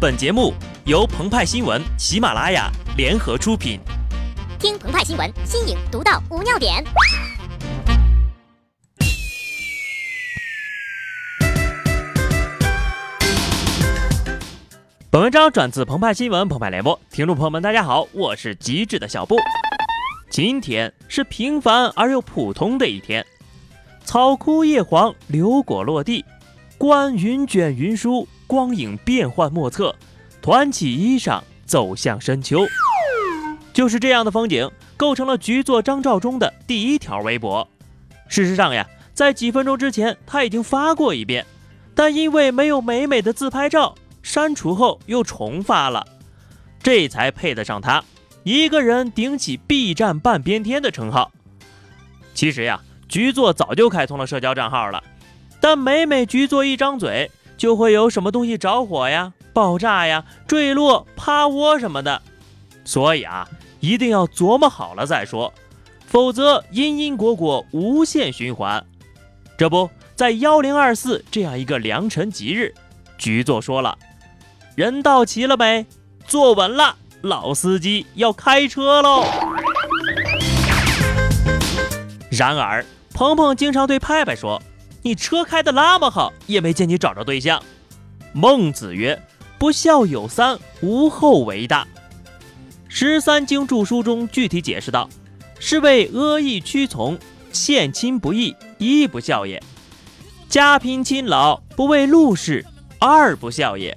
本节目由澎湃新闻、喜马拉雅联合出品。听澎湃新闻，新颖独到，无尿点。本文章转自澎湃新闻、澎湃联播，听众朋友们，大家好，我是机智的小布。今天是平凡而又普通的一天，草枯叶黄，流果落地，观云卷云舒。光影变幻莫测，团起衣裳走向深秋，就是这样的风景构成了局座张召忠的第一条微博。事实上呀，在几分钟之前他已经发过一遍，但因为没有美美的自拍照，删除后又重发了，这才配得上他一个人顶起 B 站半边天的称号。其实呀，局座早就开通了社交账号了，但每每局座一张嘴。就会有什么东西着火呀、爆炸呀、坠落、趴窝什么的，所以啊，一定要琢磨好了再说，否则因因果果无限循环。这不在幺零二四这样一个良辰吉日，局座说了：“人到齐了没？坐稳了，老司机要开车喽。”然而，鹏鹏经常对派派说。你车开的那么好，也没见你找着对象。孟子曰：“不孝有三，无后为大。”《十三经注疏》中具体解释道：“是为阿谀屈从，献亲不义，一不孝也；家贫亲老，不为禄事，二不孝也；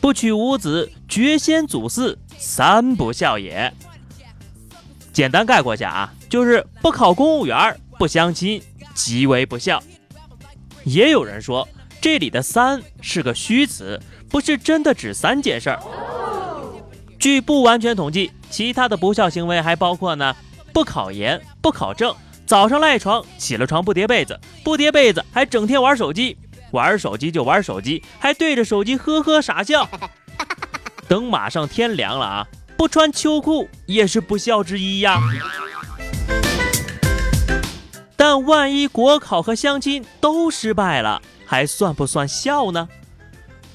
不娶五子，绝先祖嗣，三不孝也。”简单概括下啊，就是不考公务员，不相亲，极为不孝。也有人说，这里的“三”是个虚词，不是真的指三件事儿。据不完全统计，其他的不孝行为还包括呢：不考研、不考证、早上赖床，起了床不叠被子，不叠被子还整天玩手机，玩手机就玩手机，还对着手机呵呵傻笑。等马上天凉了啊，不穿秋裤也是不孝之一呀。但万一国考和相亲都失败了，还算不算孝呢？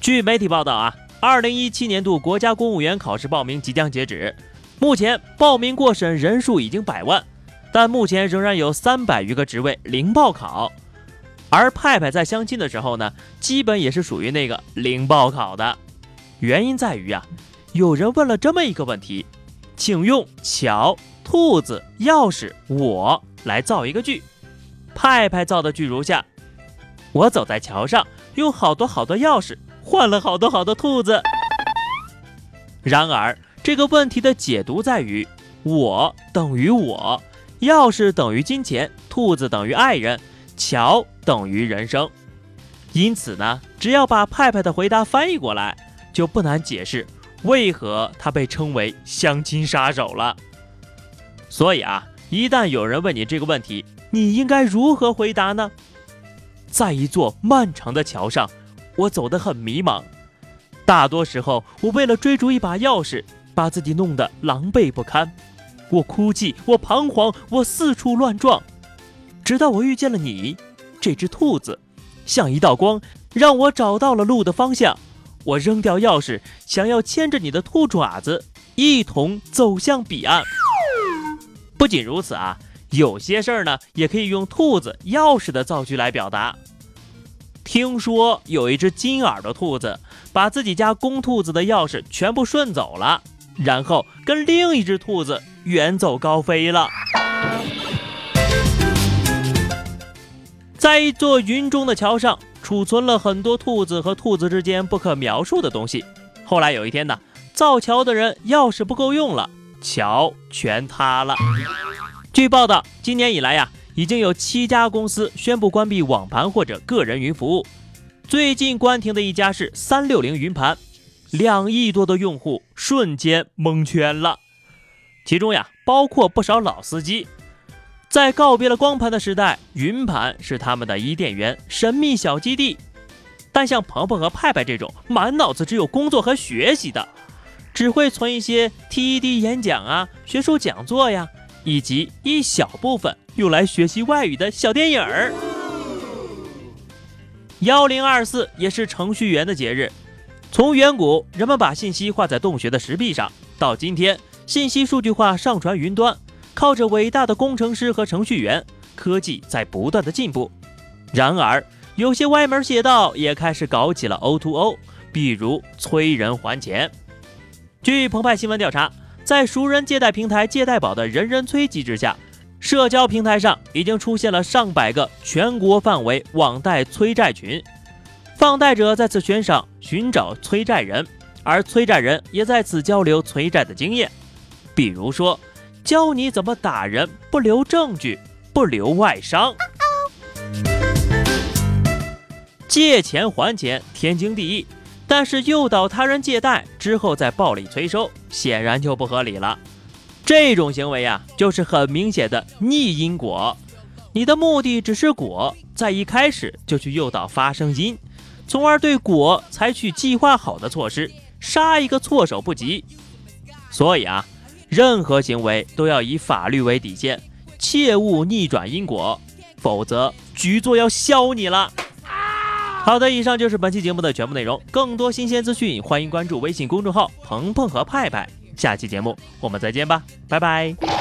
据媒体报道啊，二零一七年度国家公务员考试报名即将截止，目前报名过审人数已经百万，但目前仍然有三百余个职位零报考。而派派在相亲的时候呢，基本也是属于那个零报考的。原因在于啊，有人问了这么一个问题，请用桥、兔子、钥匙、我来造一个句。派派造的句如下：我走在桥上，用好多好多钥匙换了好多好多兔子。然而这个问题的解读在于，我等于我，钥匙等于金钱，兔子等于爱人，桥等于人生。因此呢，只要把派派的回答翻译过来，就不难解释为何他被称为相亲杀手了。所以啊，一旦有人问你这个问题，你应该如何回答呢？在一座漫长的桥上，我走得很迷茫。大多时候，我为了追逐一把钥匙，把自己弄得狼狈不堪。我哭泣，我彷徨，我四处乱撞，直到我遇见了你，这只兔子，像一道光，让我找到了路的方向。我扔掉钥匙，想要牵着你的兔爪子，一同走向彼岸。不仅如此啊。有些事儿呢，也可以用兔子、钥匙的造句来表达。听说有一只金耳朵兔子，把自己家公兔子的钥匙全部顺走了，然后跟另一只兔子远走高飞了。在一座云中的桥上，储存了很多兔子和兔子之间不可描述的东西。后来有一天呢，造桥的人钥匙不够用了，桥全塌了。据报道，今年以来呀，已经有七家公司宣布关闭网盘或者个人云服务。最近关停的一家是三六零云盘，两亿多的用户瞬间蒙圈了。其中呀，包括不少老司机。在告别了光盘的时代，云盘是他们的伊甸园、神秘小基地。但像鹏鹏和派派这种满脑子只有工作和学习的，只会存一些 TED 演讲啊、学术讲座呀。以及一小部分用来学习外语的小电影儿。幺零二四也是程序员的节日，从远古人们把信息画在洞穴的石壁上，到今天信息数据化上传云端，靠着伟大的工程师和程序员，科技在不断的进步。然而，有些歪门邪道也开始搞起了 O2O，比如催人还钱。据澎湃新闻调查，在熟人借贷平台借贷宝的人人催机制下，社交平台上已经出现了上百个全国范围网贷催债群。放贷者在此悬赏寻找催债人，而催债人也在此交流催债的经验，比如说教你怎么打人不留证据，不留外伤。借钱还钱天经地义，但是诱导他人借贷之后再暴力催收，显然就不合理了。这种行为呀，就是很明显的逆因果。你的目的只是果，在一开始就去诱导发生因。从而对果采取计划好的措施，杀一个措手不及。所以啊，任何行为都要以法律为底线，切勿逆转因果，否则局座要削你了。好的，以上就是本期节目的全部内容。更多新鲜资讯，欢迎关注微信公众号“鹏鹏和派派”。下期节目我们再见吧，拜拜。